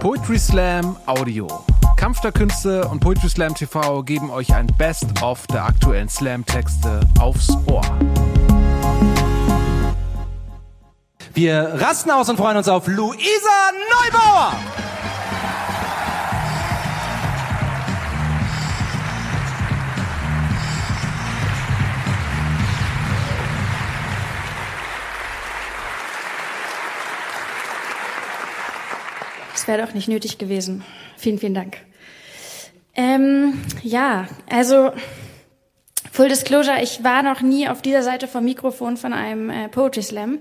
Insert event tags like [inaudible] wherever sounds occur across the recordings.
Poetry Slam Audio. Kampf der Künste und Poetry Slam TV geben euch ein Best-of der aktuellen Slam-Texte aufs Ohr. Wir rasten aus und freuen uns auf Luisa Neubauer. Das wäre doch nicht nötig gewesen. Vielen, vielen Dank. Ähm, ja, also Full Disclosure, ich war noch nie auf dieser Seite vom Mikrofon von einem äh, Poetry Slam.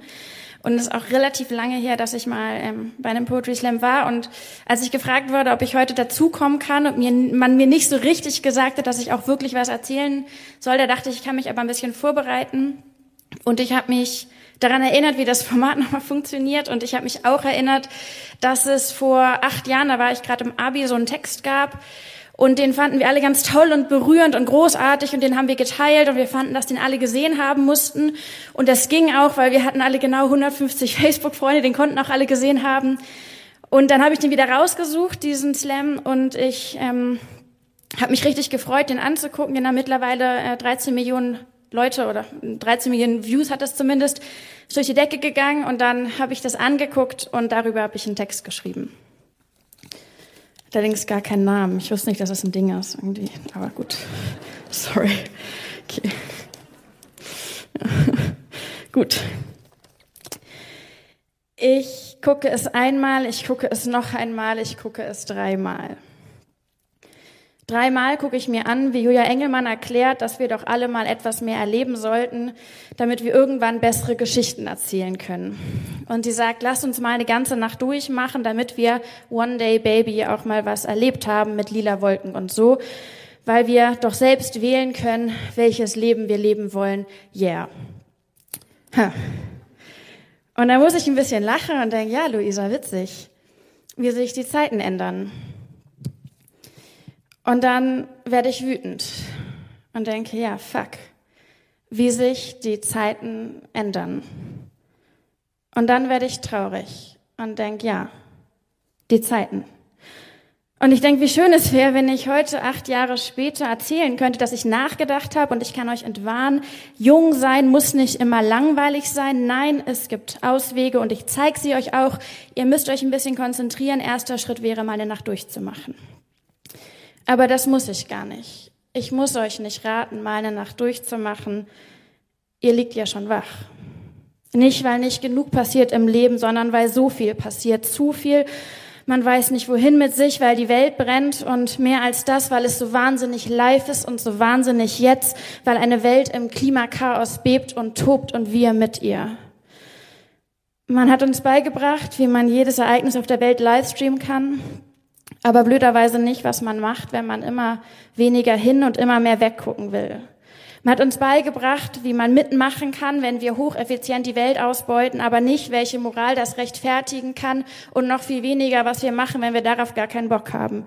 Und es ist auch relativ lange her, dass ich mal ähm, bei einem Poetry Slam war. Und als ich gefragt wurde, ob ich heute dazukommen kann und mir, man mir nicht so richtig gesagt hat, dass ich auch wirklich was erzählen soll, da dachte ich, ich kann mich aber ein bisschen vorbereiten. Und ich habe mich daran erinnert, wie das Format [laughs] nochmal funktioniert. Und ich habe mich auch erinnert, dass es vor acht Jahren, da war ich gerade im Abi, so einen Text gab. Und den fanden wir alle ganz toll und berührend und großartig und den haben wir geteilt und wir fanden, dass den alle gesehen haben mussten. Und das ging auch, weil wir hatten alle genau 150 [laughs] Facebook-Freunde, den konnten auch alle gesehen haben. Und dann habe ich den wieder rausgesucht, diesen Slam, und ich ähm, habe mich richtig gefreut, den anzugucken. Den haben mittlerweile äh, 13 Millionen Leute oder 13 Millionen Views hat das zumindest, ist durch die Decke gegangen und dann habe ich das angeguckt und darüber habe ich einen Text geschrieben. Allerdings gar keinen Namen. Ich wusste nicht, dass das ein Ding ist irgendwie. Aber gut. Sorry. Okay. [laughs] gut. Ich gucke es einmal, ich gucke es noch einmal, ich gucke es dreimal. Dreimal gucke ich mir an, wie Julia Engelmann erklärt, dass wir doch alle mal etwas mehr erleben sollten, damit wir irgendwann bessere Geschichten erzählen können. Und sie sagt, lass uns mal eine ganze Nacht durchmachen, damit wir One Day Baby auch mal was erlebt haben mit lila Wolken und so, weil wir doch selbst wählen können, welches Leben wir leben wollen. Yeah. Und da muss ich ein bisschen lachen und denke, ja, Luisa, witzig, wie sich die Zeiten ändern. Und dann werde ich wütend und denke, ja, fuck, wie sich die Zeiten ändern. Und dann werde ich traurig und denke, ja, die Zeiten. Und ich denke, wie schön es wäre, wenn ich heute, acht Jahre später, erzählen könnte, dass ich nachgedacht habe und ich kann euch entwarnen, jung sein muss nicht immer langweilig sein. Nein, es gibt Auswege und ich zeige sie euch auch. Ihr müsst euch ein bisschen konzentrieren. Erster Schritt wäre, mal eine Nacht durchzumachen. Aber das muss ich gar nicht. Ich muss euch nicht raten, mal eine Nacht durchzumachen. Ihr liegt ja schon wach. Nicht, weil nicht genug passiert im Leben, sondern weil so viel passiert. Zu viel. Man weiß nicht wohin mit sich, weil die Welt brennt und mehr als das, weil es so wahnsinnig live ist und so wahnsinnig jetzt, weil eine Welt im Klimakaos bebt und tobt und wir mit ihr. Man hat uns beigebracht, wie man jedes Ereignis auf der Welt livestreamen kann, aber blöderweise nicht, was man macht, wenn man immer weniger hin und immer mehr weggucken will. Man hat uns beigebracht, wie man mitmachen kann, wenn wir hocheffizient die Welt ausbeuten, aber nicht, welche Moral das rechtfertigen kann und noch viel weniger, was wir machen, wenn wir darauf gar keinen Bock haben.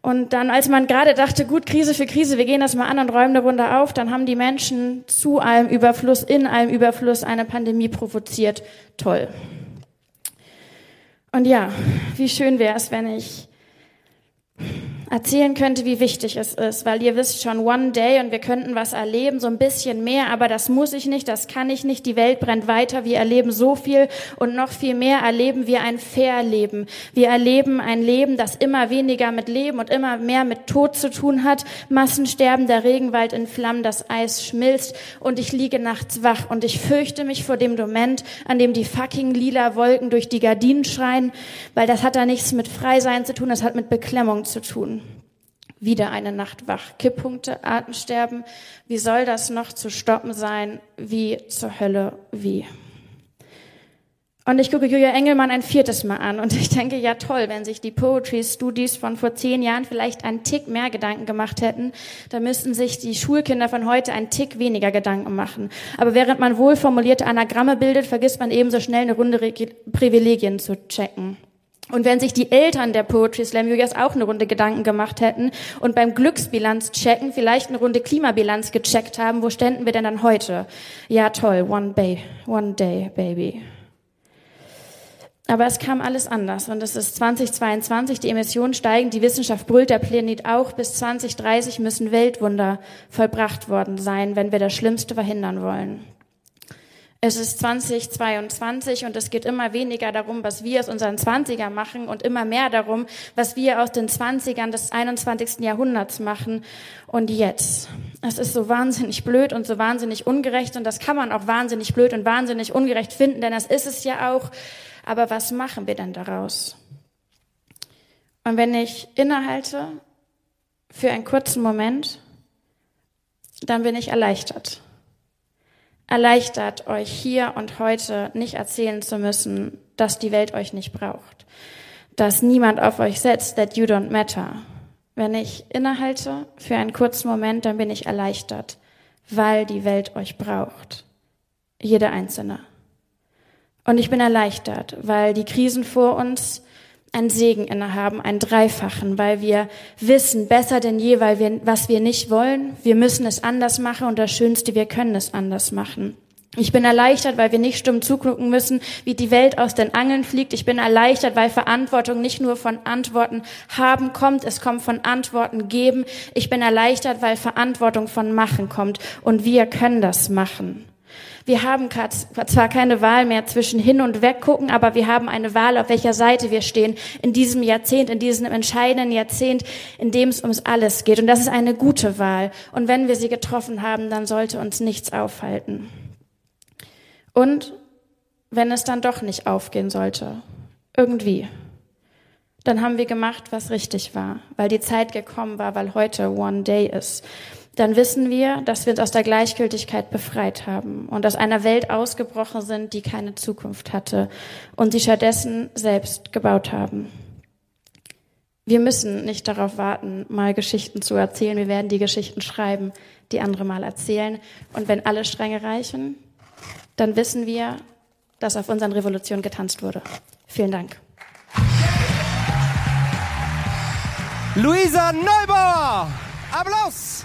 Und dann, als man gerade dachte, gut, Krise für Krise, wir gehen das mal an und räumen eine Runde auf, dann haben die Menschen zu allem Überfluss, in allem Überfluss eine Pandemie provoziert. Toll. Und ja, wie schön wäre es, wenn ich erzählen könnte, wie wichtig es ist, weil ihr wisst schon, one day und wir könnten was erleben, so ein bisschen mehr, aber das muss ich nicht, das kann ich nicht, die Welt brennt weiter, wir erleben so viel und noch viel mehr erleben wir ein fair Leben. Wir erleben ein Leben, das immer weniger mit Leben und immer mehr mit Tod zu tun hat, Massensterben, der Regenwald in Flammen, das Eis schmilzt und ich liege nachts wach und ich fürchte mich vor dem Moment, an dem die fucking lila Wolken durch die Gardinen schreien, weil das hat da nichts mit Freisein zu tun, das hat mit Beklemmung zu tun wieder eine Nacht wach. Kipppunkte, Atemsterben. Wie soll das noch zu stoppen sein? Wie zur Hölle? Wie? Und ich gucke Julia Engelmann ein viertes Mal an und [laughs] ich denke, ja toll, wenn sich die Poetry Studies von vor zehn Jahren vielleicht einen Tick mehr Gedanken gemacht hätten, dann müssten sich die Schulkinder von heute einen Tick weniger Gedanken machen. Aber während man wohlformulierte Anagramme bildet, vergisst man ebenso schnell eine Runde Privilegien zu checken. Und wenn sich die Eltern der Poetry Slam Julias auch eine Runde Gedanken gemacht hätten und beim Glücksbilanz checken vielleicht eine Runde Klimabilanz gecheckt haben, wo ständen wir denn dann heute? Ja, toll, one day, one day, baby. Aber es kam alles anders und es ist 2022, die Emissionen steigen, die Wissenschaft brüllt, der Planet auch. Bis 2030 müssen Weltwunder vollbracht worden sein, wenn wir das Schlimmste verhindern wollen. Es ist 2022 und es geht immer weniger darum, was wir aus unseren 20er machen und immer mehr darum, was wir aus den 20ern des 21. Jahrhunderts machen und jetzt. Es ist so wahnsinnig blöd und so wahnsinnig ungerecht und das kann man auch wahnsinnig blöd und wahnsinnig ungerecht finden, denn das ist es ja auch. Aber was machen wir denn daraus? Und wenn ich innehalte für einen kurzen Moment, dann bin ich erleichtert erleichtert, euch hier und heute nicht erzählen zu müssen, dass die Welt euch nicht braucht, dass niemand auf euch setzt, that you don't matter. Wenn ich innehalte für einen kurzen Moment, dann bin ich erleichtert, weil die Welt euch braucht. Jede einzelne. Und ich bin erleichtert, weil die Krisen vor uns einen Segen innehaben, einen dreifachen, weil wir wissen besser denn je, weil wir, was wir nicht wollen, wir müssen es anders machen und das Schönste, wir können es anders machen. Ich bin erleichtert, weil wir nicht stumm zugucken müssen, wie die Welt aus den Angeln fliegt. Ich bin erleichtert, weil Verantwortung nicht nur von Antworten haben kommt, es kommt von Antworten geben. Ich bin erleichtert, weil Verantwortung von machen kommt und wir können das machen. Wir haben zwar keine Wahl mehr zwischen hin und weg gucken, aber wir haben eine Wahl, auf welcher Seite wir stehen in diesem Jahrzehnt, in diesem entscheidenden Jahrzehnt, in dem es ums alles geht. Und das ist eine gute Wahl. Und wenn wir sie getroffen haben, dann sollte uns nichts aufhalten. Und wenn es dann doch nicht aufgehen sollte, irgendwie, dann haben wir gemacht, was richtig war, weil die Zeit gekommen war, weil heute One Day ist dann wissen wir, dass wir uns aus der Gleichgültigkeit befreit haben und aus einer Welt ausgebrochen sind, die keine Zukunft hatte und sie stattdessen selbst gebaut haben. Wir müssen nicht darauf warten, mal Geschichten zu erzählen. Wir werden die Geschichten schreiben, die andere mal erzählen. Und wenn alle Stränge reichen, dann wissen wir, dass auf unseren Revolutionen getanzt wurde. Vielen Dank. Luisa Neubauer! Applaus!